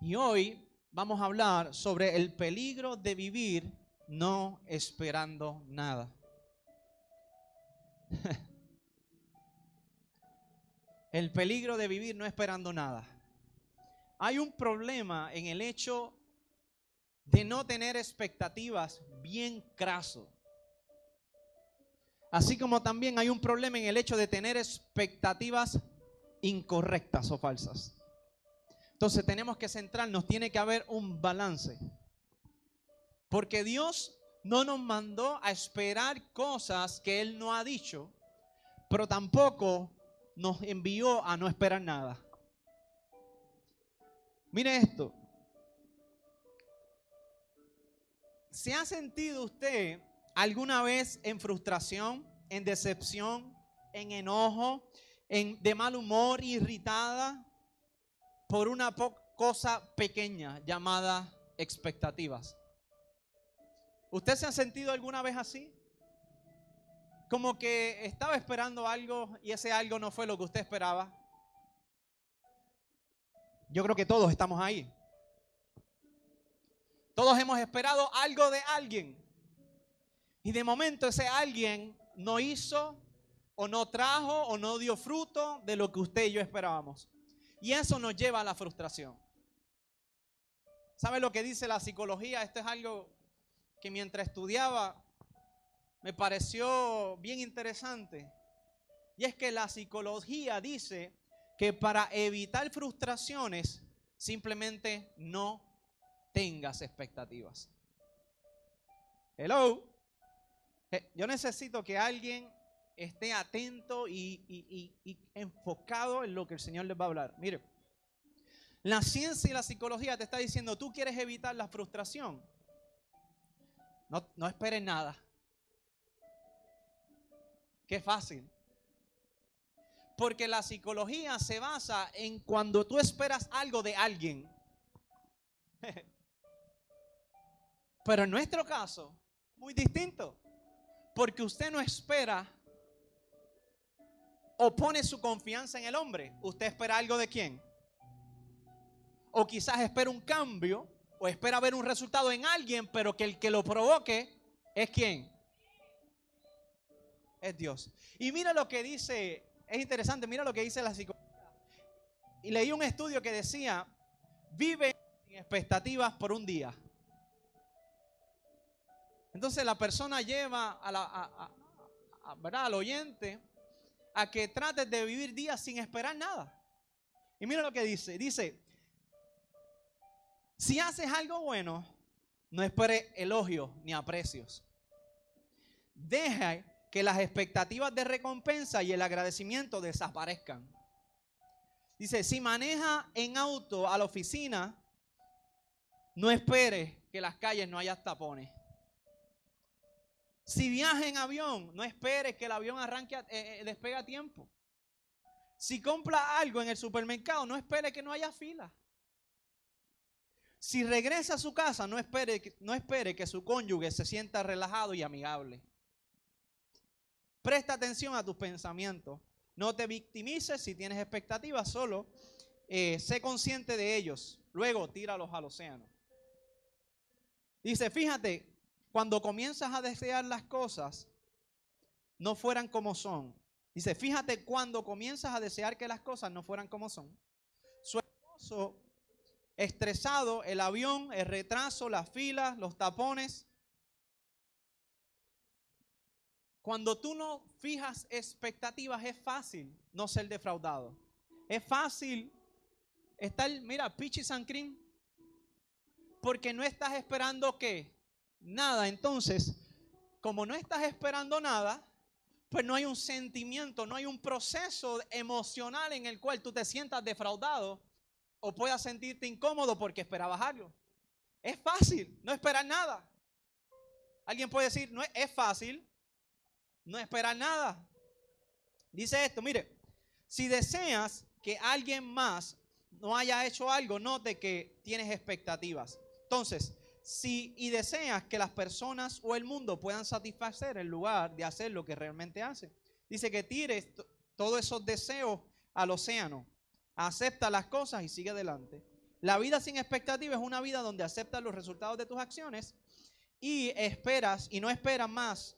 Y hoy vamos a hablar sobre el peligro de vivir no esperando nada. el peligro de vivir no esperando nada. Hay un problema en el hecho de no tener expectativas bien craso. Así como también hay un problema en el hecho de tener expectativas incorrectas o falsas. Entonces tenemos que centrarnos, tiene que haber un balance. Porque Dios no nos mandó a esperar cosas que Él no ha dicho, pero tampoco nos envió a no esperar nada. Mire esto. ¿Se ha sentido usted alguna vez en frustración, en decepción, en enojo, en, de mal humor, irritada por una cosa pequeña llamada expectativas? ¿Usted se ha sentido alguna vez así? Como que estaba esperando algo y ese algo no fue lo que usted esperaba. Yo creo que todos estamos ahí. Todos hemos esperado algo de alguien. Y de momento ese alguien no hizo o no trajo o no dio fruto de lo que usted y yo esperábamos. Y eso nos lleva a la frustración. ¿Sabe lo que dice la psicología? Esto es algo que mientras estudiaba me pareció bien interesante. Y es que la psicología dice que para evitar frustraciones simplemente no tengas expectativas. Hello. Eh, yo necesito que alguien esté atento y, enfocado en lo que el Señor les va a hablar. Mire, la ciencia y la psicología te está diciendo, tú quieres evitar la frustración. No, no esperes nada. Qué fácil. Porque la psicología se basa en cuando tú esperas algo de alguien. Pero en nuestro caso, muy distinto. Porque usted no espera o pone su confianza en el hombre. Usted espera algo de quién. O quizás espera un cambio o espera ver un resultado en alguien, pero que el que lo provoque es quién. Es Dios. Y mira lo que dice es interesante, mira lo que dice la psicología. Y leí un estudio que decía, vive sin expectativas por un día. Entonces la persona lleva a la, al oyente a que trate de vivir días sin esperar nada. Y mira lo que dice. Dice, si haces algo bueno, no espere elogios ni aprecios. Deja que las expectativas de recompensa y el agradecimiento desaparezcan. Dice, si maneja en auto a la oficina, no espere que las calles no haya tapones. Si viaja en avión, no espere que el avión arranque, eh, eh, despegue a tiempo. Si compra algo en el supermercado, no espere que no haya fila. Si regresa a su casa, no espere, no espere que su cónyuge se sienta relajado y amigable. Presta atención a tus pensamientos. No te victimices si tienes expectativas, solo eh, sé consciente de ellos. Luego tíralos al océano. Dice, fíjate, cuando comienzas a desear las cosas, no fueran como son. Dice, fíjate cuando comienzas a desear que las cosas no fueran como son. Su esposo estresado, el avión, el retraso, las filas, los tapones, Cuando tú no fijas expectativas es fácil no ser defraudado. Es fácil estar, mira, pichi san porque no estás esperando qué? Nada. Entonces, como no estás esperando nada, pues no hay un sentimiento, no hay un proceso emocional en el cual tú te sientas defraudado o puedas sentirte incómodo porque esperabas algo. Es fácil no esperar nada. Alguien puede decir, no es fácil no esperar nada. Dice esto, mire, si deseas que alguien más no haya hecho algo, note que tienes expectativas. Entonces, si y deseas que las personas o el mundo puedan satisfacer en lugar de hacer lo que realmente hacen, dice que tires todos esos deseos al océano, acepta las cosas y sigue adelante. La vida sin expectativa es una vida donde aceptas los resultados de tus acciones y esperas y no esperas más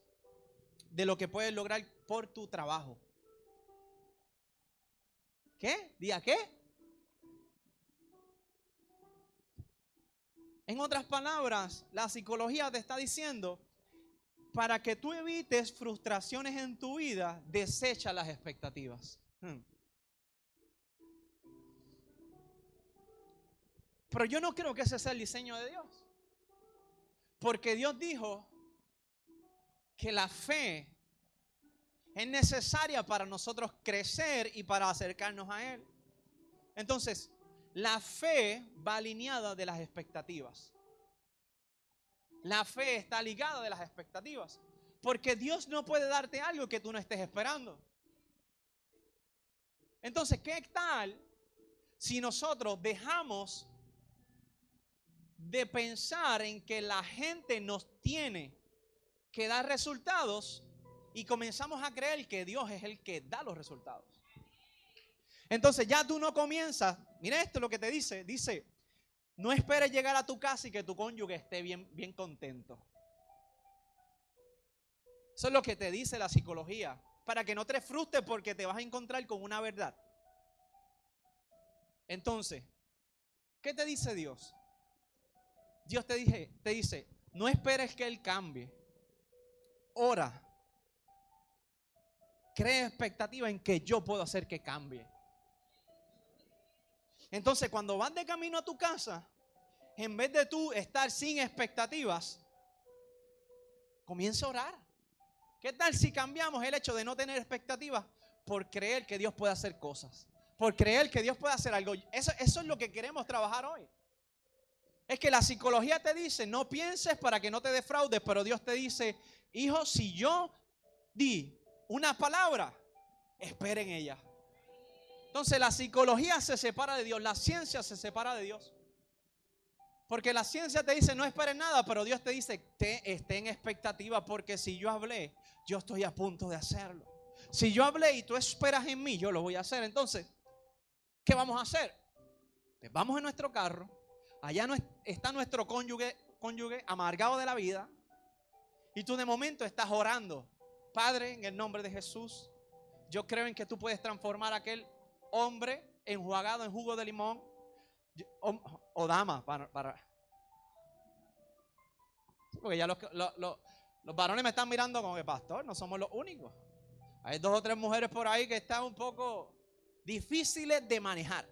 de lo que puedes lograr por tu trabajo. ¿Qué? ¿Día qué? En otras palabras, la psicología te está diciendo, para que tú evites frustraciones en tu vida, desecha las expectativas. Hmm. Pero yo no creo que ese sea el diseño de Dios. Porque Dios dijo que la fe es necesaria para nosotros crecer y para acercarnos a Él. Entonces, la fe va alineada de las expectativas. La fe está ligada de las expectativas. Porque Dios no puede darte algo que tú no estés esperando. Entonces, ¿qué tal si nosotros dejamos de pensar en que la gente nos tiene que dar resultados y comenzamos a creer que Dios es el que da los resultados. Entonces ya tú no comienzas, mira esto lo que te dice, dice, no esperes llegar a tu casa y que tu cónyuge esté bien, bien contento. Eso es lo que te dice la psicología, para que no te frustres porque te vas a encontrar con una verdad. Entonces, ¿qué te dice Dios? Dios te, dije, te dice, no esperes que Él cambie. Ora. Cree expectativa en que yo puedo hacer que cambie. Entonces, cuando vas de camino a tu casa, en vez de tú estar sin expectativas, comienza a orar. ¿Qué tal si cambiamos el hecho de no tener expectativas por creer que Dios puede hacer cosas? Por creer que Dios puede hacer algo. Eso, eso es lo que queremos trabajar hoy. Es que la psicología te dice, no pienses para que no te defraudes, pero Dios te dice, hijo, si yo di una palabra, esperen ella. Entonces la psicología se separa de Dios, la ciencia se separa de Dios. Porque la ciencia te dice, no esperes nada, pero Dios te dice, te, esté en expectativa, porque si yo hablé, yo estoy a punto de hacerlo. Si yo hablé y tú esperas en mí, yo lo voy a hacer. Entonces, ¿qué vamos a hacer? Pues vamos en nuestro carro, Allá no está nuestro cónyuge, cónyuge amargado de la vida. Y tú de momento estás orando. Padre, en el nombre de Jesús, yo creo en que tú puedes transformar aquel hombre enjuagado en jugo de limón. O, dama, para, porque ya los, los varones me están mirando como que pastor, no somos los únicos. Hay dos o tres mujeres por ahí que están un poco difíciles de manejar.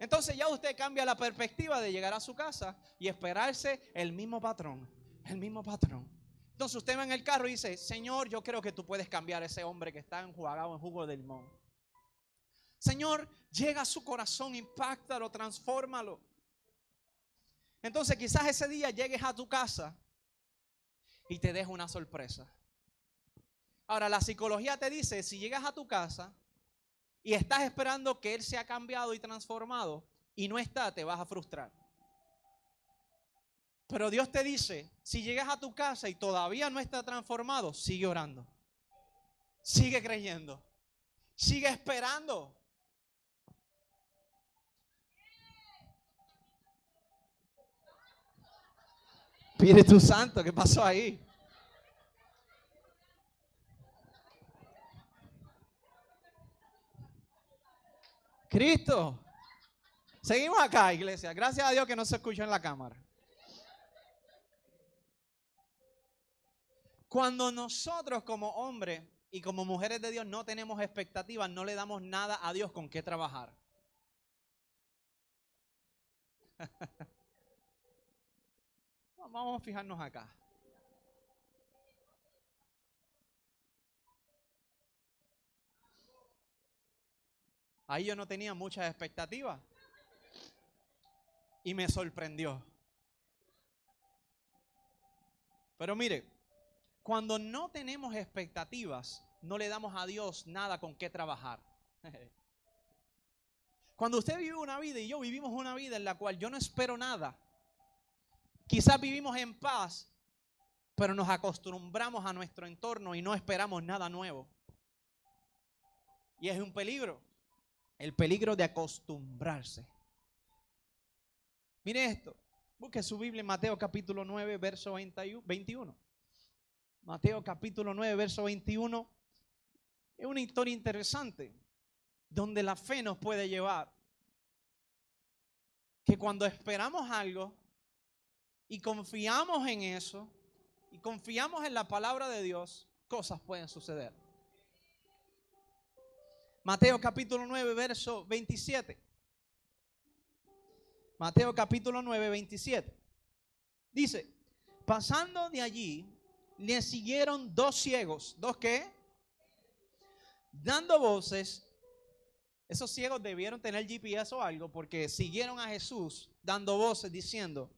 Entonces ya usted cambia la perspectiva de llegar a su casa y esperarse el mismo patrón, el mismo patrón. Entonces usted va en el carro y dice, Señor, yo creo que tú puedes cambiar a ese hombre que está enjuagado en jugo de limón. Señor, llega a su corazón, impactalo, transfórmalo. Entonces quizás ese día llegues a tu casa y te deja una sorpresa. Ahora, la psicología te dice, si llegas a tu casa y estás esperando que Él sea cambiado y transformado y no está, te vas a frustrar. Pero Dios te dice, si llegas a tu casa y todavía no está transformado, sigue orando. Sigue creyendo. Sigue esperando. Espíritu Santo, ¿qué pasó ahí? Cristo. Seguimos acá, iglesia. Gracias a Dios que no se escucha en la cámara. Cuando nosotros como hombres y como mujeres de Dios no tenemos expectativas, no le damos nada a Dios con qué trabajar. Vamos a fijarnos acá. Ahí yo no tenía muchas expectativas. Y me sorprendió. Pero mire, cuando no tenemos expectativas, no le damos a Dios nada con qué trabajar. Cuando usted vive una vida y yo vivimos una vida en la cual yo no espero nada, quizás vivimos en paz, pero nos acostumbramos a nuestro entorno y no esperamos nada nuevo. Y es un peligro el peligro de acostumbrarse. Mire esto. Busque su Biblia en Mateo capítulo 9, verso 21. Mateo capítulo 9, verso 21. Es una historia interesante donde la fe nos puede llevar. Que cuando esperamos algo y confiamos en eso y confiamos en la palabra de Dios, cosas pueden suceder. Mateo capítulo 9, verso 27. Mateo capítulo 9, 27. Dice, pasando de allí, le siguieron dos ciegos. ¿Dos qué? Dando voces. Esos ciegos debieron tener GPS o algo porque siguieron a Jesús dando voces diciendo,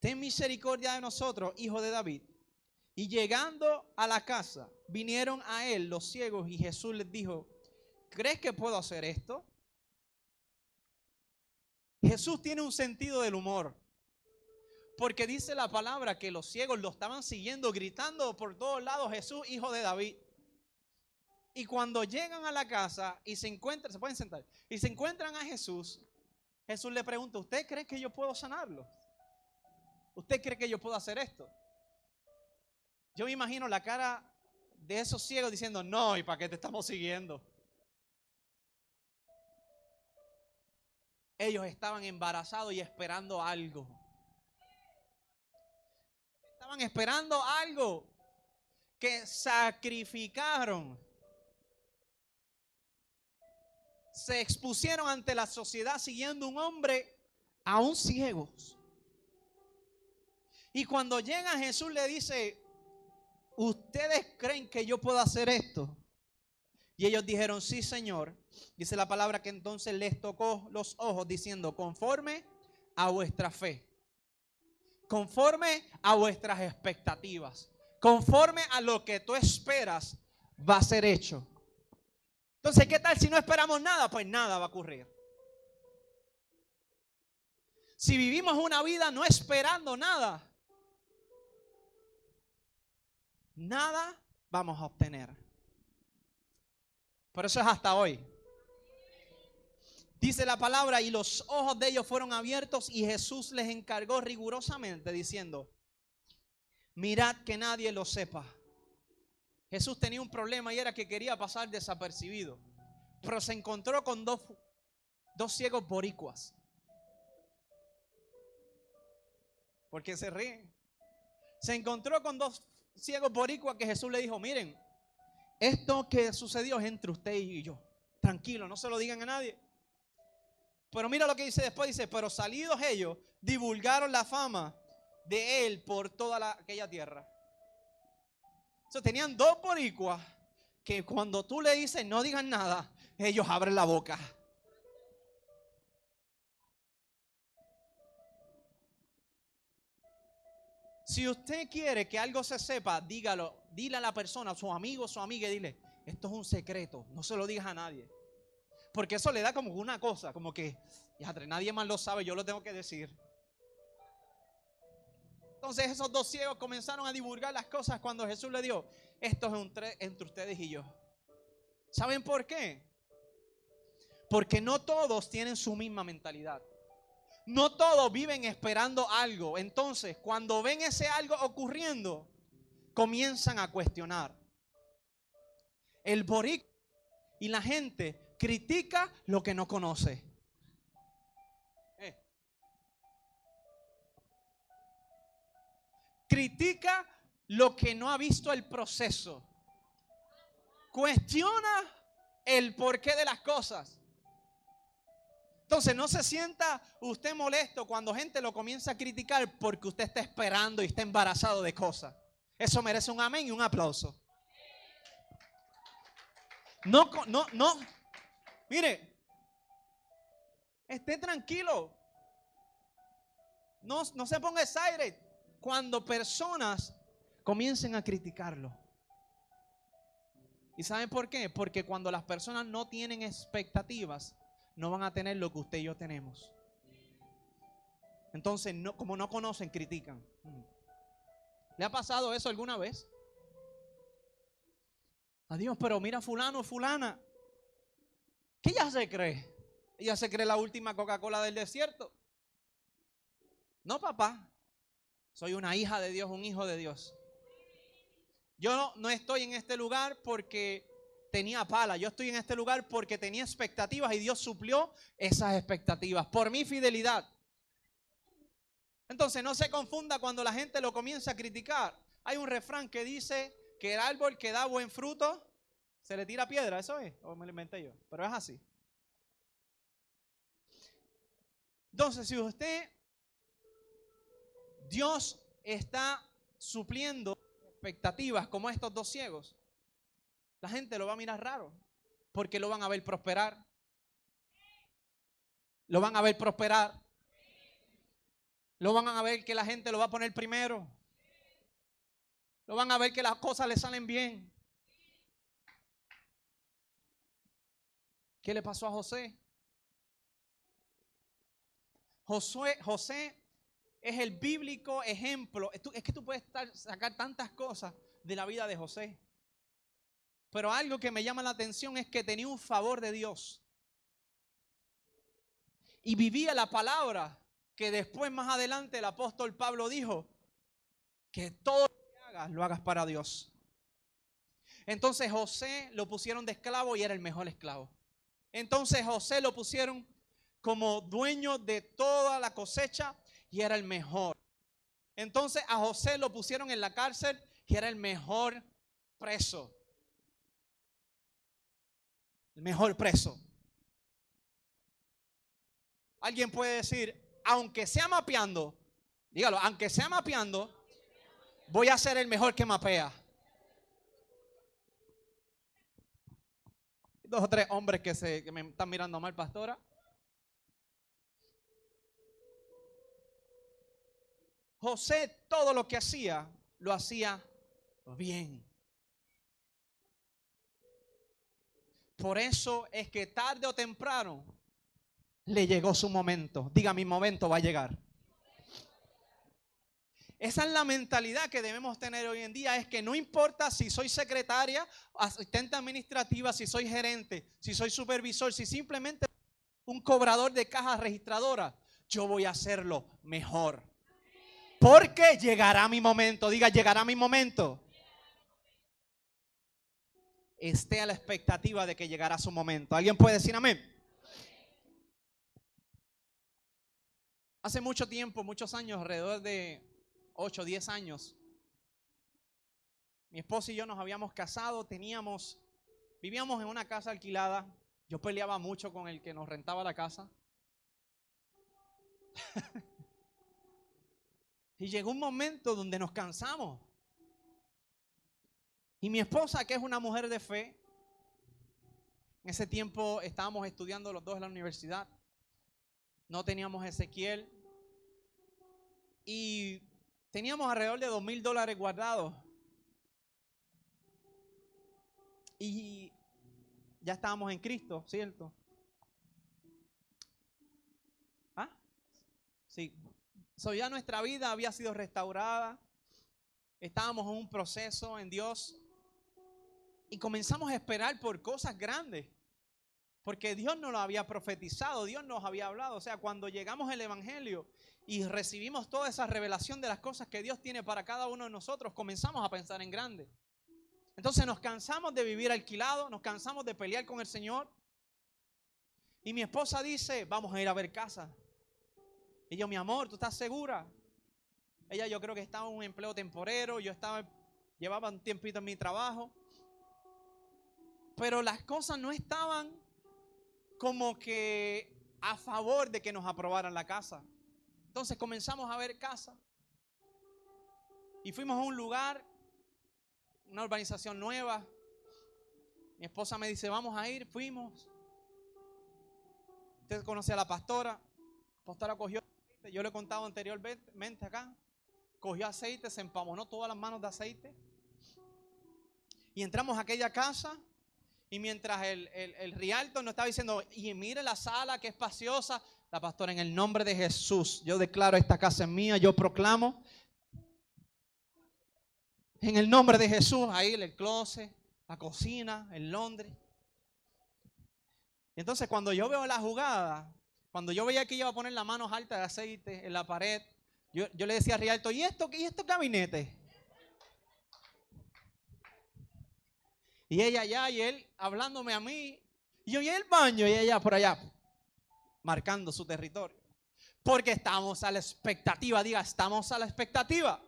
ten misericordia de nosotros, hijo de David. Y llegando a la casa, vinieron a él los ciegos y Jesús les dijo, ¿crees que puedo hacer esto? Jesús tiene un sentido del humor. Porque dice la palabra que los ciegos lo estaban siguiendo, gritando por todos lados, Jesús, hijo de David. Y cuando llegan a la casa y se encuentran, se pueden sentar, y se encuentran a Jesús, Jesús le pregunta, ¿usted cree que yo puedo sanarlo? ¿Usted cree que yo puedo hacer esto? Yo me imagino la cara de esos ciegos diciendo, no, ¿y para qué te estamos siguiendo? Ellos estaban embarazados y esperando algo. Estaban esperando algo que sacrificaron. Se expusieron ante la sociedad siguiendo un hombre aún ciegos. Y cuando llega Jesús le dice, ¿ustedes creen que yo puedo hacer esto? Y ellos dijeron, sí, Señor. Dice la palabra que entonces les tocó los ojos diciendo, conforme a vuestra fe, conforme a vuestras expectativas, conforme a lo que tú esperas, va a ser hecho. Entonces, ¿qué tal si no esperamos nada? Pues nada va a ocurrir. Si vivimos una vida no esperando nada, nada vamos a obtener. Por eso es hasta hoy. Dice la palabra, y los ojos de ellos fueron abiertos y Jesús les encargó rigurosamente diciendo, mirad que nadie lo sepa. Jesús tenía un problema y era que quería pasar desapercibido, pero se encontró con dos, dos ciegos boricuas. Porque se ríen. Se encontró con dos ciegos boricuas que Jesús le dijo, miren, esto que sucedió es entre usted y yo. Tranquilo, no se lo digan a nadie. Pero mira lo que dice después, dice, pero salidos ellos, divulgaron la fama de él por toda aquella tierra. sea, tenían dos boricuas que cuando tú le dices no digan nada, ellos abren la boca. Si usted quiere que algo se sepa, dígalo dile a la persona, a su amigo, a su amiga, y dile, esto es un secreto, no se lo digas a nadie. Porque eso le da como una cosa, como que, nadie más lo sabe, yo lo tengo que decir. Entonces esos dos ciegos comenzaron a divulgar las cosas cuando Jesús le dio, esto es entre ustedes y yo. ¿Saben por qué? Porque no todos tienen su misma mentalidad. No todos viven esperando algo. Entonces, cuando ven ese algo ocurriendo, comienzan a cuestionar. El boric y la gente critica lo que no conoce. Eh. Critica lo que no ha visto el proceso. Cuestiona el porqué de las cosas. Entonces no se sienta usted molesto cuando gente lo comienza a criticar porque usted está esperando y está embarazado de cosas. Eso merece un amén y un aplauso. No, no, no. Mire, esté tranquilo. No, no se ponga excited cuando personas comiencen a criticarlo. ¿Y saben por qué? Porque cuando las personas no tienen expectativas, no van a tener lo que usted y yo tenemos. Entonces, no, como no conocen, critican. ¿Le ha pasado eso alguna vez? Adiós, pero mira fulano, fulana. ¿Qué ella se cree? Ella se cree la última Coca-Cola del desierto. No, papá. Soy una hija de Dios, un hijo de Dios. Yo no estoy en este lugar porque tenía pala. Yo estoy en este lugar porque tenía expectativas y Dios suplió esas expectativas por mi fidelidad. Entonces no se confunda cuando la gente lo comienza a criticar. Hay un refrán que dice que el árbol que da buen fruto se le tira piedra, eso es, o me lo inventé yo, pero es así. Entonces, si usted, Dios está supliendo expectativas como estos dos ciegos, la gente lo va a mirar raro, porque lo van a ver prosperar. Lo van a ver prosperar. Lo van a ver que la gente lo va a poner primero. Lo van a ver que las cosas le salen bien. ¿Qué le pasó a José? Josué, José es el bíblico ejemplo. Es que tú puedes sacar tantas cosas de la vida de José. Pero algo que me llama la atención es que tenía un favor de Dios. Y vivía la palabra que después más adelante el apóstol Pablo dijo, que todo lo que hagas lo hagas para Dios. Entonces José lo pusieron de esclavo y era el mejor esclavo. Entonces José lo pusieron como dueño de toda la cosecha y era el mejor. Entonces a José lo pusieron en la cárcel y era el mejor preso el mejor preso. Alguien puede decir, aunque sea mapeando, dígalo, aunque sea mapeando, voy a ser el mejor que mapea. Dos o tres hombres que, se, que me están mirando mal, pastora. José todo lo que hacía, lo hacía bien. Por eso es que tarde o temprano le llegó su momento. Diga, mi momento va a llegar. Esa es la mentalidad que debemos tener hoy en día, es que no importa si soy secretaria, asistente administrativa, si soy gerente, si soy supervisor, si simplemente un cobrador de caja registradora, yo voy a hacerlo mejor. Porque llegará mi momento, diga, llegará mi momento esté a la expectativa de que llegará su momento. ¿Alguien puede decir amén? Hace mucho tiempo, muchos años, alrededor de 8 o 10 años, mi esposa y yo nos habíamos casado, teníamos, vivíamos en una casa alquilada. Yo peleaba mucho con el que nos rentaba la casa. y llegó un momento donde nos cansamos. Y mi esposa, que es una mujer de fe, en ese tiempo estábamos estudiando los dos en la universidad. No teníamos Ezequiel. Y teníamos alrededor de dos mil dólares guardados. Y ya estábamos en Cristo, ¿cierto? ¿Ah? Sí. So ya nuestra vida había sido restaurada. Estábamos en un proceso en Dios y comenzamos a esperar por cosas grandes. Porque Dios nos lo había profetizado, Dios nos había hablado. O sea, cuando llegamos al Evangelio y recibimos toda esa revelación de las cosas que Dios tiene para cada uno de nosotros, comenzamos a pensar en grande. Entonces nos cansamos de vivir alquilado, nos cansamos de pelear con el Señor. Y mi esposa dice, vamos a ir a ver casa. Y yo, mi amor, ¿tú estás segura? Ella yo creo que estaba en un empleo temporero, yo estaba, llevaba un tiempito en mi trabajo pero las cosas no estaban como que a favor de que nos aprobaran la casa. Entonces comenzamos a ver casa y fuimos a un lugar, una urbanización nueva. Mi esposa me dice, vamos a ir, fuimos. Usted conoce a la pastora. La pastora cogió aceite, yo le he contado anteriormente acá. Cogió aceite, se empamonó todas las manos de aceite. Y entramos a aquella casa y mientras el, el, el Rialto nos estaba diciendo, y mire la sala que es espaciosa, la pastora, en el nombre de Jesús, yo declaro esta casa es mía, yo proclamo. En el nombre de Jesús, ahí el closet, la cocina, el Londres. Entonces, cuando yo veo la jugada, cuando yo veía que iba a poner las manos altas de aceite en la pared, Yo, yo le decía a Rialto, ¿y esto, ¿y estos gabinetes? Y ella allá y él hablándome a mí. Y yo, ¿y el baño? Y ella por allá, marcando su territorio. Porque estamos a la expectativa, diga, estamos a la expectativa.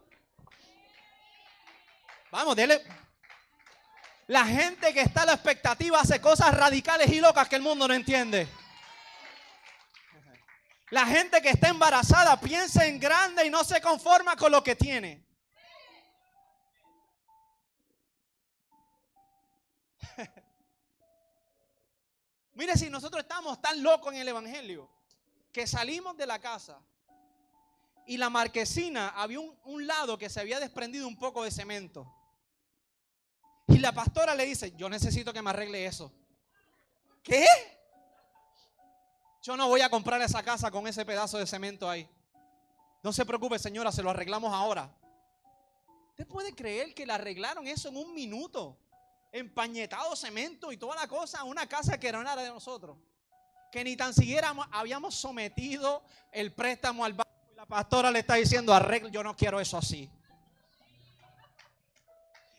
Vamos, dele. La gente que está a la expectativa hace cosas radicales y locas que el mundo no entiende. La gente que está embarazada piensa en grande y no se conforma con lo que tiene. Mire si nosotros estamos tan locos en el Evangelio que salimos de la casa y la marquesina había un, lado que se había desprendido un poco de cemento. Y la pastora le dice, yo necesito que me arregle eso. ¿Qué? Yo no voy a comprar esa casa con ese pedazo de cemento ahí. No se preocupe, señora, se lo arreglamos ahora. ¿Usted puede creer que le arreglaron eso en un minuto? Empañetado cemento y toda la cosa, una casa que no era de nosotros. Que ni tan siquiera habíamos sometido el préstamo al banco. Y la pastora le está diciendo, arreglo, yo no quiero eso así.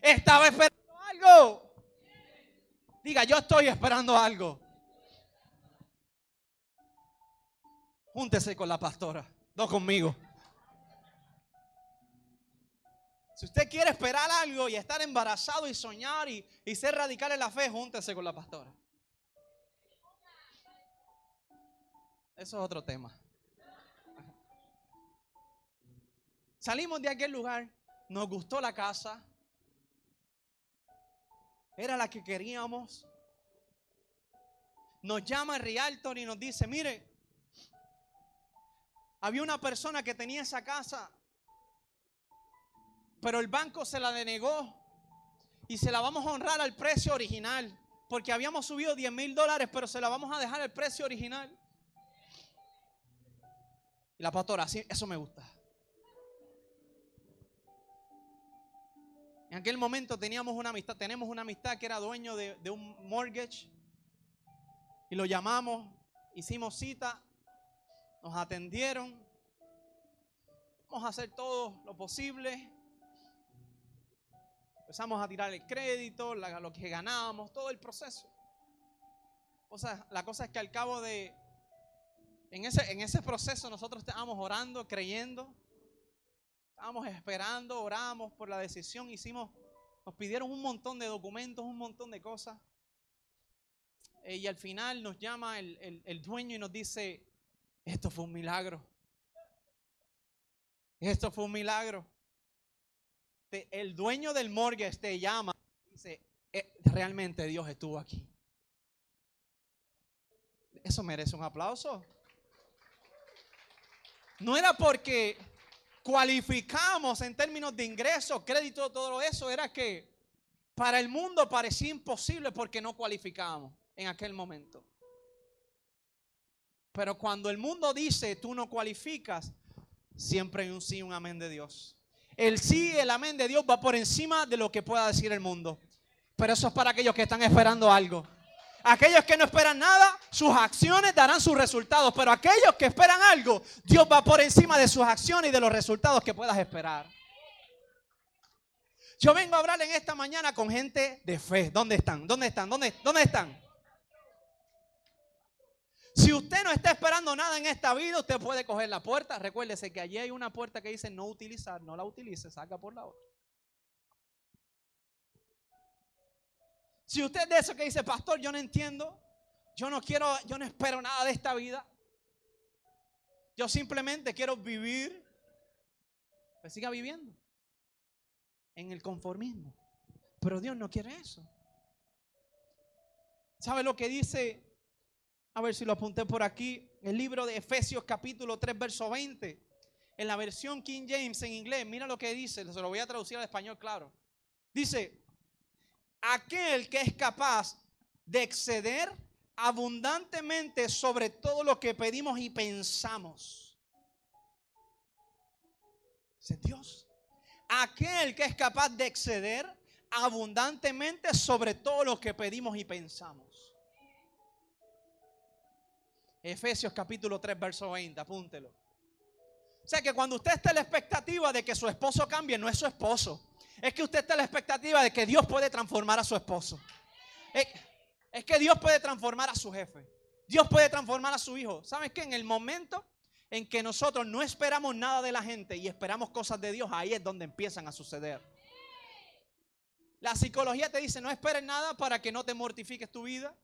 Estaba esperando algo. Diga, yo estoy esperando algo. Júntese con la pastora, no conmigo. Si usted quiere esperar algo y estar embarazado y soñar y, ser radical en la fe, júntese con la pastora. Eso es otro tema. Salimos de aquel lugar, nos gustó la casa, era la que queríamos. Nos llama el Realtor y nos dice, mire, había una persona que tenía esa casa, pero el banco se la denegó y se la vamos a honrar al precio original, porque habíamos subido 10 mil dólares, pero se la vamos a dejar al precio original. Y la pastora, sí, eso me gusta. En aquel momento teníamos una amistad, tenemos una amistad que era dueño de, de un mortgage y lo llamamos, hicimos cita nos atendieron. Vamos a hacer todo lo posible. Empezamos a tirar el crédito, lo que ganábamos, todo el proceso. O la cosa es que al cabo de, en ese, en ese proceso nosotros estábamos orando, creyendo, estábamos esperando, oramos por la decisión, hicimos, nos pidieron un montón de documentos, un montón de cosas. Eh, y al final nos llama el, el dueño y nos dice, esto fue un milagro. Esto fue un milagro. El dueño del mortgage te llama y dice, eh, realmente Dios estuvo aquí. Eso merece un aplauso. No era porque cualificamos en términos de ingresos, crédito, todo eso, era que para el mundo parecía imposible porque no cualificábamos en aquel momento. Pero cuando el mundo dice tú no cualificas, siempre hay un sí, un amén de Dios. El sí, el amén de Dios va por encima de lo que pueda decir el mundo. Pero eso es para aquellos que están esperando algo. Aquellos que no esperan nada, sus acciones darán sus resultados. Pero aquellos que esperan algo, Dios va por encima de sus acciones y de los resultados que puedas esperar. Yo vengo a hablar en esta mañana con gente de fe. ¿Dónde están? ¿Dónde están? ¿Dónde, dónde están? Si usted no está esperando nada en esta vida, usted puede coger la puerta. Recuérdese que allí hay una puerta que dice no utilizar, no la utilice, saca por la otra. Si usted es de eso que dice, pastor, yo no entiendo, yo no quiero, yo no espero nada de esta vida. Yo simplemente quiero vivir, pues siga viviendo en el conformismo. Pero Dios no quiere eso. ¿Sabe lo que dice a ver si lo apunté por aquí. El libro de Efesios capítulo 3, verso 20. En la versión King James en inglés, mira lo que dice, se lo voy a traducir al español, claro. Dice, aquel que es capaz de exceder abundantemente sobre todo lo que pedimos y pensamos. Es Dios. Aquel que es capaz de exceder abundantemente sobre todo lo que pedimos y pensamos. Efesios capítulo 3, verso 20, apúntelo. O sea que cuando usted está en la expectativa de que su esposo cambie, no es su esposo. Es que usted está en la expectativa de que Dios puede transformar a su esposo. Es, que Dios puede transformar a su jefe. Dios puede transformar a su hijo. ¿Sabes qué? En el momento en que nosotros no esperamos nada de la gente y esperamos cosas de Dios, ahí es donde empiezan a suceder. La psicología te dice, no esperes nada para que no te mortifiques tu vida.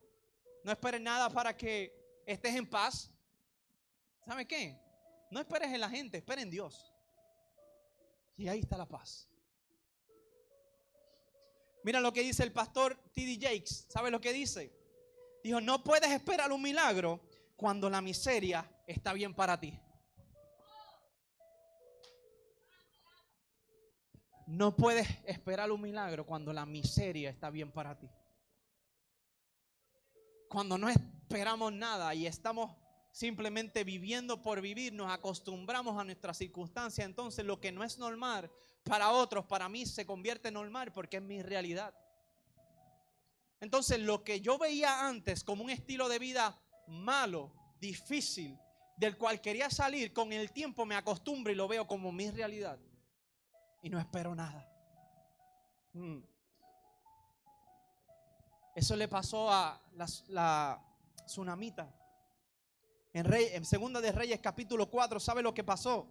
No esperes nada para que estés en paz. ¿Sabe qué? No esperes en la gente, espera en Dios. Y ahí está la paz. Mira lo que dice el pastor T.D. Jakes. ¿Sabe lo que dice? Dijo, no puedes esperar un milagro cuando la miseria está bien para ti. No puedes esperar un milagro cuando la miseria está bien para ti. Cuando no esperamos nada y estamos simplemente viviendo por vivir, nos acostumbramos a nuestras circunstancias, entonces lo que no es normal para otros, para mí se convierte en normal porque es mi realidad. Entonces lo que yo veía antes como un estilo de vida malo, difícil, del cual quería salir, con el tiempo me acostumbro y lo veo como mi realidad. Y no espero nada. Mm. Eso le pasó a la, la tsunamita. En, Rey, en Segunda de Reyes capítulo 4, ¿sabe lo que pasó?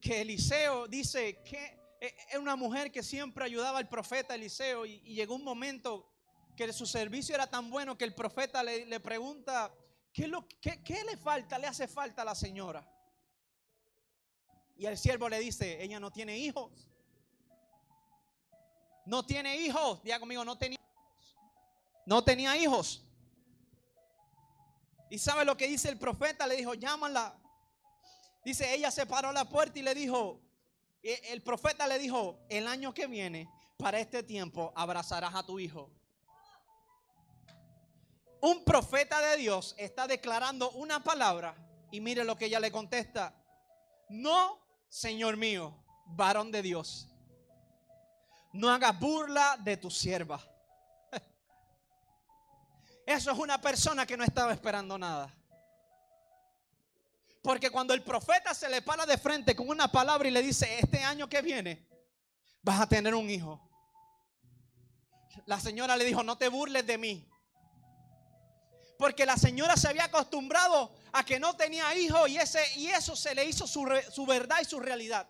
Que Eliseo dice que es una mujer que siempre ayudaba al profeta Eliseo y, llegó un momento que su servicio era tan bueno que el profeta le, pregunta, ¿qué, lo, qué, ¿qué le falta? ¿Le hace falta a la señora? Y el siervo le dice, ella no tiene hijos. No tiene hijos. Diga conmigo, no tenía hijos. No tenía hijos. ¿Y sabe lo que dice el profeta? Le dijo, llámala. Dice, ella se paró la puerta y le dijo, el profeta le dijo, el año que viene, para este tiempo, abrazarás a tu hijo. Un profeta de Dios está declarando una palabra y mire lo que ella le contesta. No, Señor mío, varón de Dios, no hagas burla de tu sierva. Eso es una persona que no estaba esperando nada. Porque cuando el profeta se le para de frente con una palabra y le dice, este año que viene, vas a tener un hijo. La señora le dijo, no te burles de mí. Porque la señora se había acostumbrado a que no tenía hijo y, ese, y eso se le hizo su, su verdad y su realidad.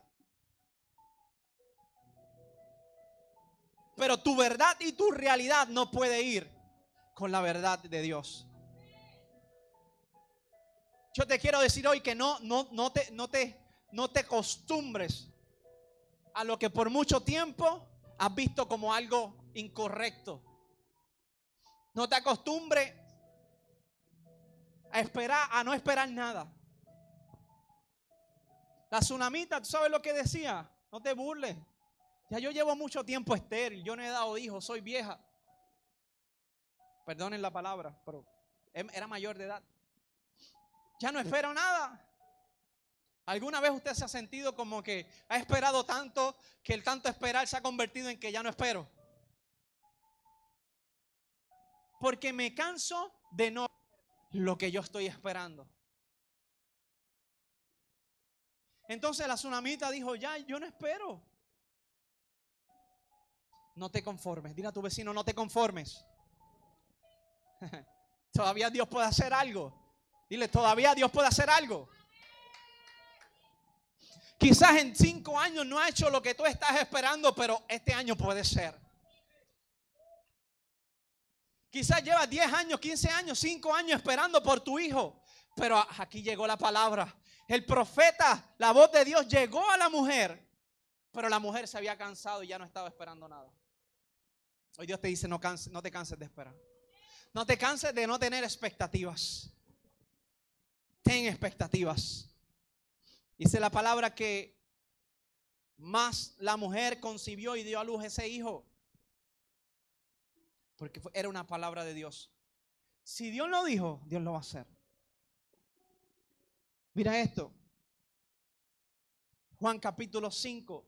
Pero tu verdad y tu realidad no puede ir con la verdad de Dios. Yo te quiero decir hoy que no, no, no, te, no, te, no te acostumbres a lo que por mucho tiempo has visto como algo incorrecto. No te acostumbres a esperar, a no esperar nada. La tsunamita, ¿tú sabes lo que decía? No te burles. Ya yo llevo mucho tiempo estéril, yo no he dado hijos, soy vieja. Perdonen la palabra, pero em, era mayor de edad. Ya no espero nada. ¿Alguna vez usted se ha sentido como que ha esperado tanto que el tanto esperar se ha convertido en que ya no espero? Porque me canso de no lo que yo estoy esperando. Entonces la tsunamita dijo, ya, yo no espero. No te conformes. Dile a tu vecino, no te conformes. Todavía Dios puede hacer algo. Dile, todavía Dios puede hacer algo. Quizás en cinco años no ha hecho lo que tú estás esperando, pero este año puede ser. Quizás llevas 10 años, 15 años, 5 años esperando por tu hijo. Pero aquí llegó la palabra. El profeta, la voz de Dios llegó a la mujer. Pero la mujer se había cansado y ya no estaba esperando nada. Hoy Dios te dice, no, no te canses de esperar. No te canses de no tener expectativas. Ten expectativas. Dice la palabra que más la mujer concibió y dio a luz ese hijo. Porque era una palabra de Dios. Si Dios lo dijo, Dios lo va a hacer. Mira esto. Juan capítulo 5.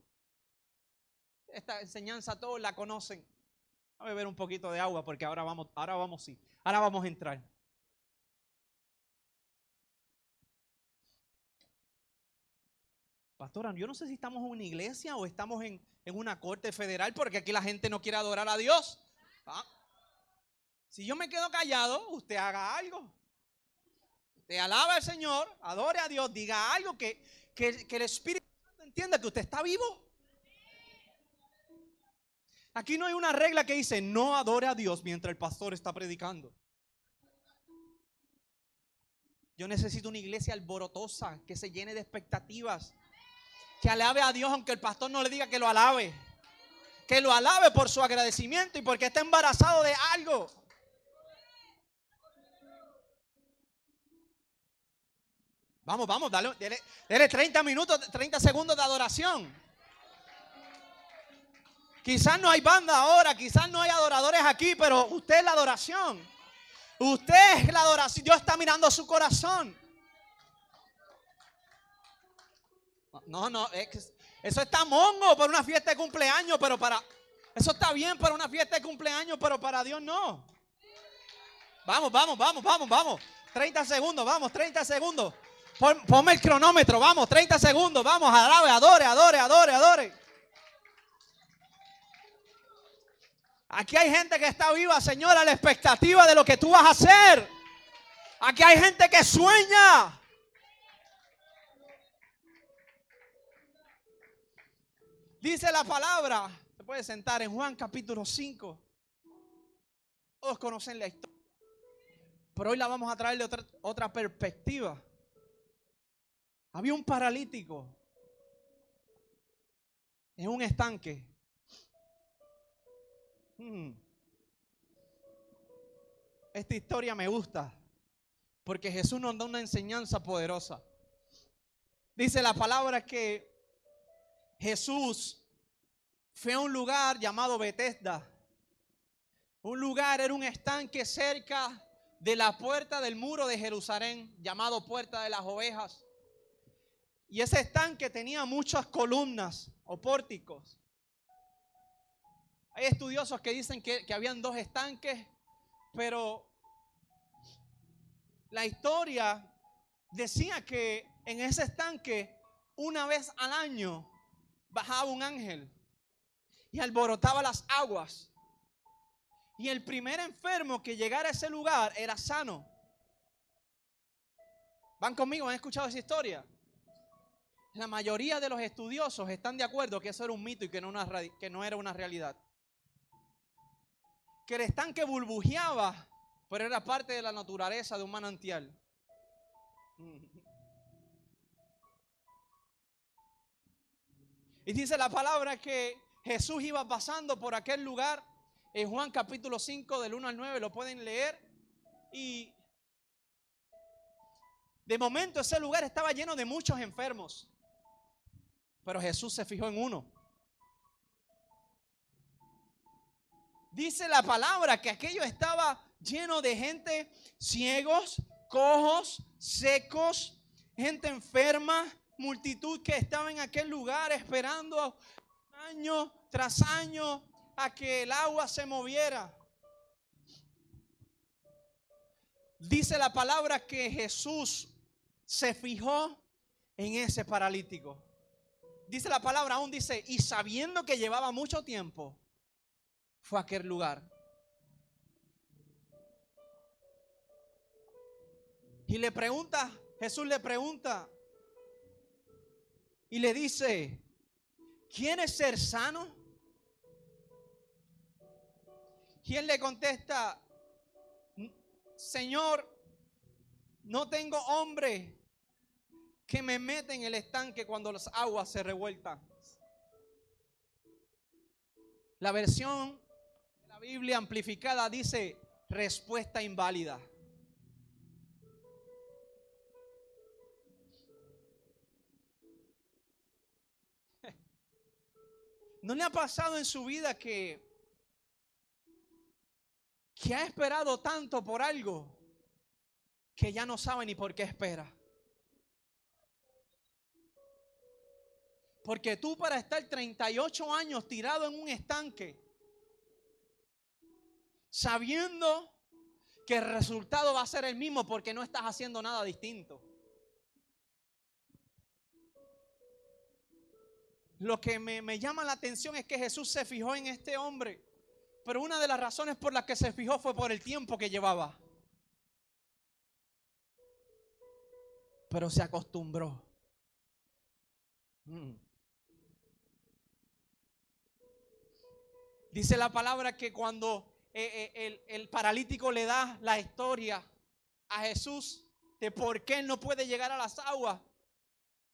Esta enseñanza todos la conocen. A beber un poquito de agua porque ahora vamos, ahora vamos sí. Ahora vamos a entrar. pastora, yo no sé si estamos en una iglesia o estamos en, una corte federal porque aquí la gente no quiere adorar a Dios. Ah. Si yo me quedo callado, usted haga algo. Usted alaba al Señor, adore a Dios, diga algo que, que, que el Espíritu Santo entienda que usted está vivo. Aquí no hay una regla que dice no adore a Dios mientras el pastor está predicando. Yo necesito una iglesia alborotosa, que se llene de expectativas. Que alabe a Dios aunque el pastor no le diga que lo alabe. Que lo alabe por su agradecimiento y porque está embarazado de algo. Vamos, vamos, dale, dale, 30 minutos, 30 segundos de adoración. Quizás no hay banda ahora, quizás no hay adoradores aquí, pero usted es la adoración. Usted es la adoración. Dios está mirando su corazón. No, no, eso está mongo para una fiesta de cumpleaños, pero para... Eso está bien para una fiesta de cumpleaños, pero para Dios no. Vamos, vamos, vamos, vamos, vamos. 30 segundos, vamos, 30 segundos. ponme el cronómetro, vamos, 30 segundos, vamos, alabe, adore, adore, adore, adore. Aquí hay gente que está viva, Señor, a la expectativa de lo que tú vas a hacer. Aquí hay gente que sueña. Dice la palabra, se puede sentar en Juan capítulo 5. Todos conocen la historia. Pero hoy la vamos a traer de otra, otra perspectiva. Había un paralítico en un estanque. Hmm. Esta historia me gusta porque Jesús nos da una enseñanza poderosa. Dice la palabra que Jesús fue a un lugar llamado Bethesda. Un lugar era un estanque cerca de la puerta del muro de Jerusalén, llamado Puerta de las Ovejas. Y ese estanque tenía muchas columnas o pórticos. Hay estudiosos que dicen que, habían dos estanques, pero la historia decía que en ese estanque una vez al año bajaba un ángel y alborotaba las aguas. Y el primer enfermo que llegara a ese lugar era sano. ¿Van conmigo? ¿Han escuchado esa historia? La mayoría de los estudiosos están de acuerdo que eso era un mito y que no, que no era una realidad que el estanque burbujeaba, pero era parte de la naturaleza de un manantial. Y dice la palabra que Jesús iba pasando por aquel lugar, en Juan capítulo 5 del 1 al 9, lo pueden leer, y de momento ese lugar estaba lleno de muchos enfermos, pero Jesús se fijó en uno. Dice la palabra que aquello estaba lleno de gente ciegos, cojos, secos, gente enferma, multitud que estaba en aquel lugar esperando año tras año a que el agua se moviera. Dice la palabra que Jesús se fijó en ese paralítico. Dice la palabra aún dice, y sabiendo que llevaba mucho tiempo, fue a aquel lugar. Y le pregunta, Jesús le pregunta y le dice, ¿quieres ser sano? Y le contesta, Señor, no tengo hombre que me meta en el estanque cuando las aguas se revueltan. La versión Biblia amplificada dice respuesta inválida. ¿No le ha pasado en su vida que, que ha esperado tanto por algo que ya no sabe ni por qué espera? Porque tú para estar 38 años tirado en un estanque, sabiendo que el resultado va a ser el mismo porque no estás haciendo nada distinto. lo que me, llama la atención es que Jesús se fijó en este hombre. Pero una de las razones por las que se fijó fue por el tiempo que llevaba. Pero se acostumbró. Mm. Dice la palabra que cuando eh, eh, el, paralítico le da la historia a Jesús de por qué no puede llegar a las aguas,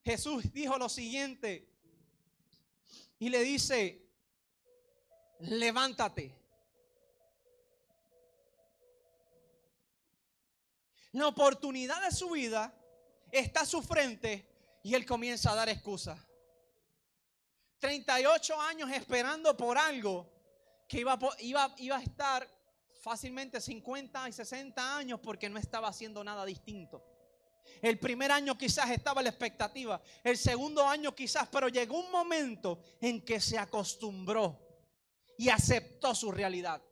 Jesús dijo lo siguiente y le dice, levántate. La oportunidad de su vida está a su frente y él comienza a dar excusas. 38 años esperando por algo que iba, iba, iba a estar fácilmente 50 y 60 años porque no estaba haciendo nada distinto. El primer año quizás estaba la expectativa, el segundo año quizás, pero llegó un momento en que se acostumbró y aceptó su realidad.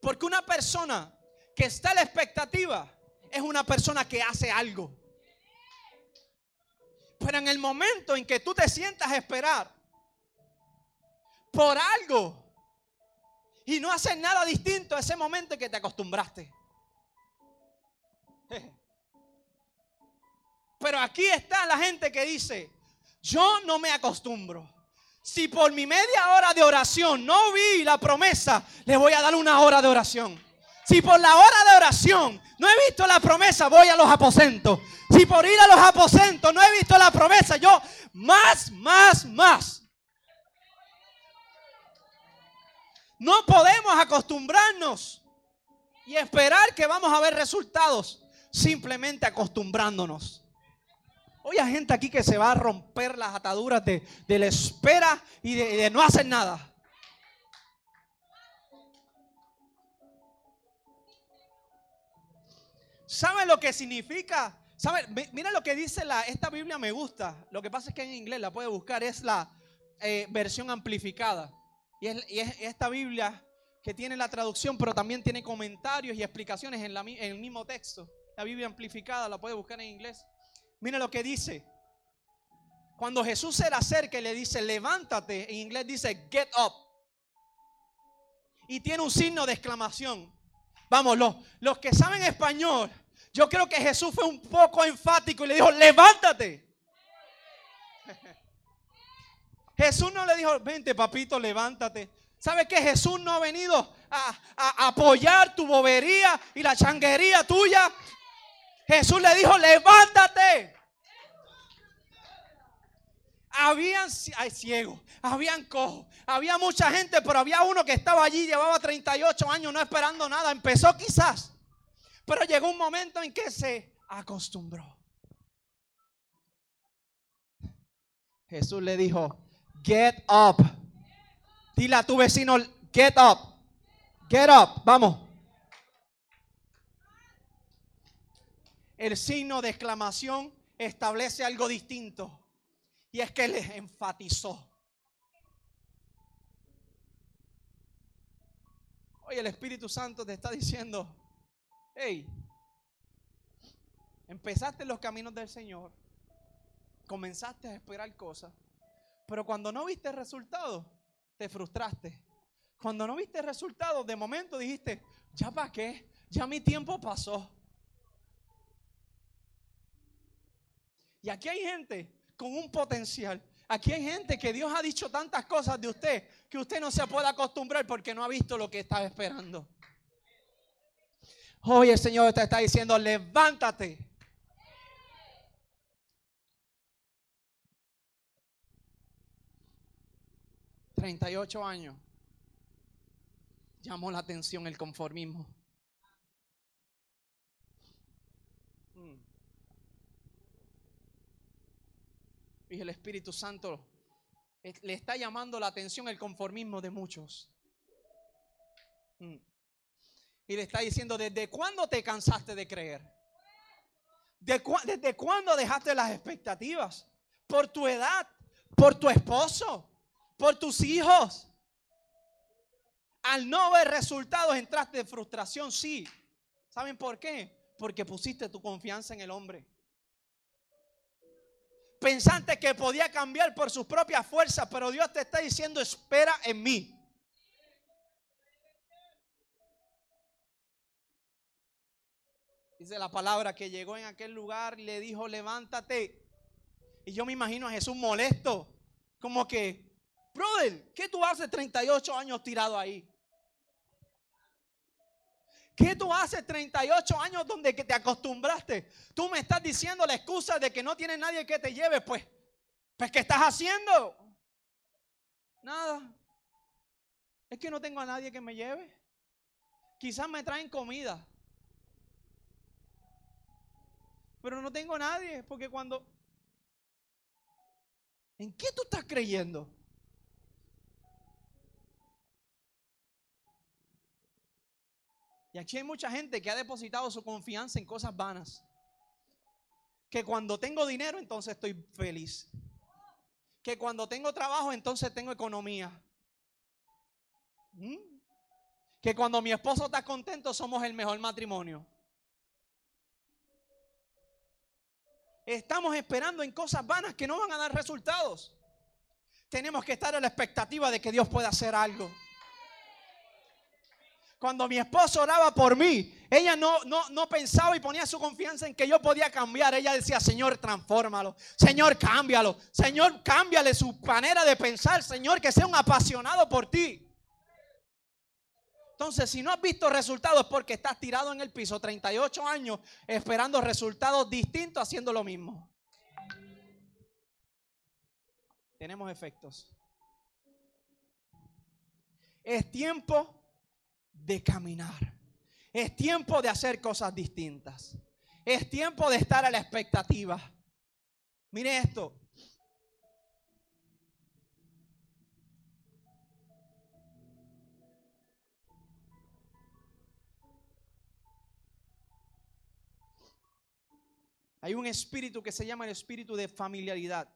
Porque una persona que está en la expectativa es una persona que hace algo. Pero en el momento en que tú te sientas esperar por algo y no haces nada distinto a ese momento en que te acostumbraste. Pero aquí está la gente que dice, yo no me acostumbro. Si por mi media hora de oración no vi la promesa, le voy a dar una hora de oración. Si por la hora de oración no he visto la promesa, voy a los aposentos. Si por ir a los aposentos no he visto la promesa, yo más, más, más. No podemos acostumbrarnos y esperar que vamos a ver resultados simplemente acostumbrándonos. Hoy hay gente aquí que se va a romper las ataduras de, la espera y de, de no hacer nada. ¿Saben lo que significa? ¿Saben? Mira lo que dice la, esta Biblia me gusta. Lo que pasa es que en inglés la puede buscar, es la eh, versión amplificada. Y es, esta Biblia que tiene la traducción, pero también tiene comentarios y explicaciones en, el mismo texto. La Biblia amplificada la puede buscar en inglés. Mira lo que dice. Cuando Jesús se le acerca y le dice, levántate, en inglés dice, get up. Y tiene un signo de exclamación. Vamos, los que saben español, yo creo que Jesús fue un poco enfático y le dijo, levántate. Jesús no le dijo, vente papito, levántate. ¿Sabe que Jesús no ha venido a, a, apoyar tu bobería y la changuería tuya? Jesús le dijo, levántate. Habían ciegos, habían cojos, había mucha gente, pero había uno que estaba allí, llevaba 38 años no esperando nada. Empezó quizás, pero llegó un momento en que se acostumbró. Jesús le dijo, get up. Dile a tu vecino, get up. Get up, vamos. El signo de exclamación establece algo distinto. Y es que le enfatizó. Hoy el Espíritu Santo te está diciendo, hey, empezaste los caminos del Señor, comenzaste a esperar cosas, pero cuando no viste resultados, te frustraste. Cuando no viste resultados, de momento dijiste, ya para qué, ya mi tiempo pasó. Y aquí hay gente con un potencial. Aquí hay gente que Dios ha dicho tantas cosas de usted que usted no se puede acostumbrar porque no ha visto lo que estaba esperando. Hoy el Señor te está diciendo, levántate. Treinta y ocho años. Llamó la atención el conformismo. Y el Espíritu Santo le está llamando la atención el conformismo de muchos. Mm. Y le está diciendo, ¿desde cuándo te cansaste de creer? ¿Desde cuándo dejaste las expectativas? Por tu edad, por tu esposo, por tus hijos. Al no ver resultados entraste en frustración, sí. ¿Saben por qué? Porque pusiste tu confianza en el hombre. pensaste que podía cambiar por sus propias fuerzas, pero Dios te está diciendo, espera en mí. Dice la palabra que llegó en aquel lugar y le dijo, levántate. Y yo me imagino a Jesús molesto, como que, brother, ¿qué tú haces 38 años tirado ahí? ¿Qué tú haces 38 años donde que te acostumbraste? Tú me estás diciendo la excusa de que no tiene nadie que te lleve, pues, pues ¿qué estás haciendo? Nada. Es que no tengo a nadie que me lleve. Quizás me traen comida. Pero no tengo a nadie, porque cuando... ¿En qué tú estás creyendo? Y aquí hay mucha gente que ha depositado su confianza en cosas vanas. Que cuando tengo dinero, entonces estoy feliz. Que cuando tengo trabajo, entonces tengo economía. ¿Mm? Que cuando mi esposo está contento, somos el mejor matrimonio. Estamos esperando en cosas vanas que no van a dar resultados. Tenemos que estar a la expectativa de que Dios pueda hacer algo. Cuando mi esposo oraba por mí, ella no, no, no pensaba y ponía su confianza en que yo podía cambiar. Ella decía, Señor, transfórmalo. Señor, cámbialo. Señor, cámbiale su manera de pensar. Señor, que sea un apasionado por ti. Entonces, si no has visto resultados es porque estás tirado en el piso 38 años esperando resultados distintos haciendo lo mismo. Tenemos efectos. Es tiempo de caminar. Es tiempo de hacer cosas distintas. Es tiempo de estar a la expectativa. Mire esto. Hay un espíritu que se llama el espíritu de familiaridad.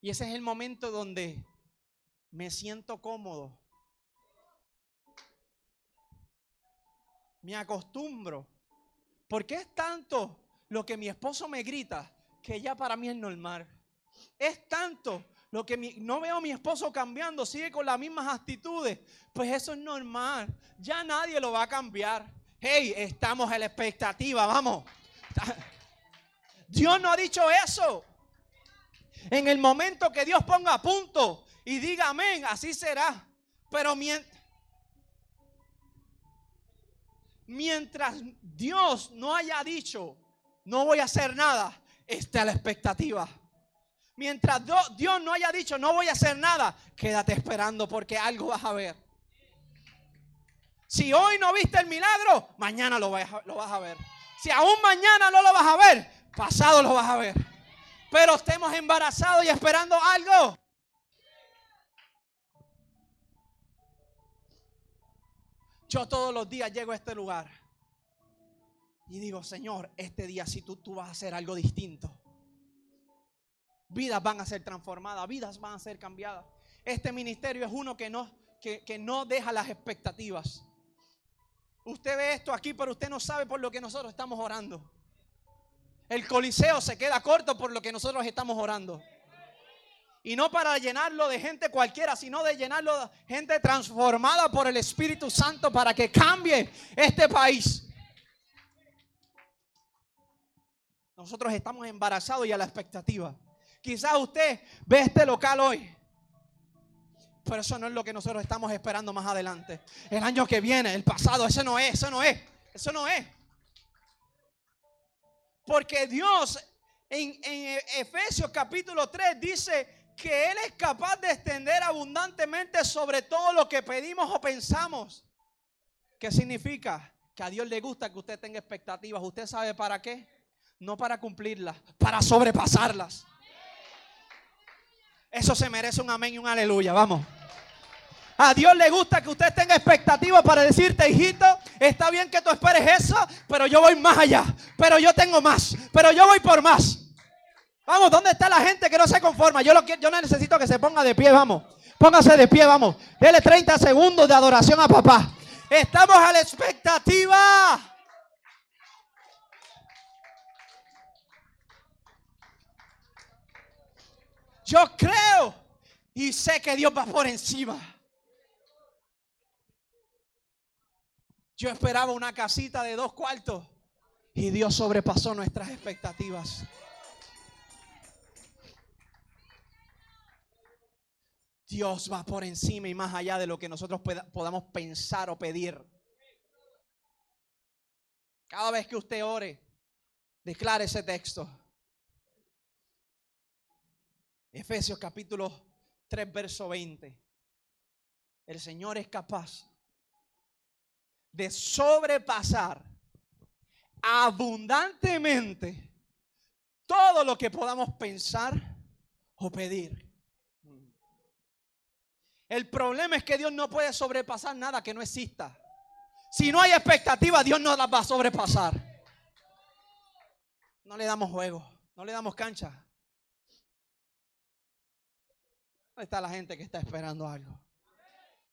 Y ese es el momento donde me siento cómodo me acostumbro. Porque es tanto lo que mi esposo me grita que ya para mí es normal. Es tanto lo que no veo a mi esposo cambiando, sigue con las mismas actitudes. Pues eso es normal. Ya nadie lo va a cambiar. Hey, estamos en la expectativa, vamos. Dios no ha dicho eso. En el momento que Dios ponga punto y diga amén, así será. Pero mientras mientras Dios no haya dicho, no voy a hacer nada, está la expectativa. Mientras Dios no haya dicho, no voy a hacer nada, quédate esperando porque algo vas a ver. Si hoy no viste el milagro, mañana lo vas, a, lo vas a ver. Si aún mañana no lo vas a ver, pasado lo vas a ver. Pero estemos embarazados y esperando algo. Yo todos los días llego a este lugar y digo, Señor, este día si tú, tú vas a hacer algo distinto. Vidas van a ser transformadas, vidas van a ser cambiadas. Este ministerio es uno que no, que, que no deja las expectativas. Usted ve esto aquí, pero usted no sabe por lo que nosotros estamos orando. El coliseo se queda corto por lo que nosotros estamos orando. Y no para llenarlo de gente cualquiera, sino de llenarlo de gente transformada por el Espíritu Santo para que cambie este país. Nosotros estamos embarazados y a la expectativa. Quizás usted ve este local hoy. Pero eso no es lo que nosotros estamos esperando más adelante. El año que viene, el pasado, eso no es, eso no es, eso no es. Porque Dios en, en Efesios capítulo 3 dice que Él es capaz de extender abundantemente sobre todo lo que pedimos o pensamos. ¿Qué significa? Que a Dios le gusta que usted tenga expectativas. ¿Usted sabe para qué? No para cumplirlas, para sobrepasarlas. Eso se merece un amén y un aleluya. Vamos. A Dios le gusta que usted tenga expectativas para decirte, hijito, está bien que tú esperes eso, pero yo voy más allá. Pero yo tengo más. Pero yo voy por más. Vamos, ¿dónde está la gente que no se conforma? Yo, lo, yo necesito que se ponga de pie, vamos. Póngase de pie, vamos. Dele 30 segundos de adoración a papá. Estamos a la expectativa. Yo creo y sé que Dios va por encima. Yo esperaba una casita de dos cuartos y Dios sobrepasó nuestras expectativas. Dios va por encima y más allá de lo que nosotros podamos pensar o pedir. Cada vez que usted ore, declare ese texto. Efesios capítulo 3, verso 20. El Señor es capaz de sobrepasar abundantemente todo lo que podamos pensar o pedir. El problema es que Dios no puede sobrepasar nada que no exista. Si no hay expectativa, Dios no las va a sobrepasar. No le damos juego, no le damos cancha. ¿Dónde está la gente que está esperando algo?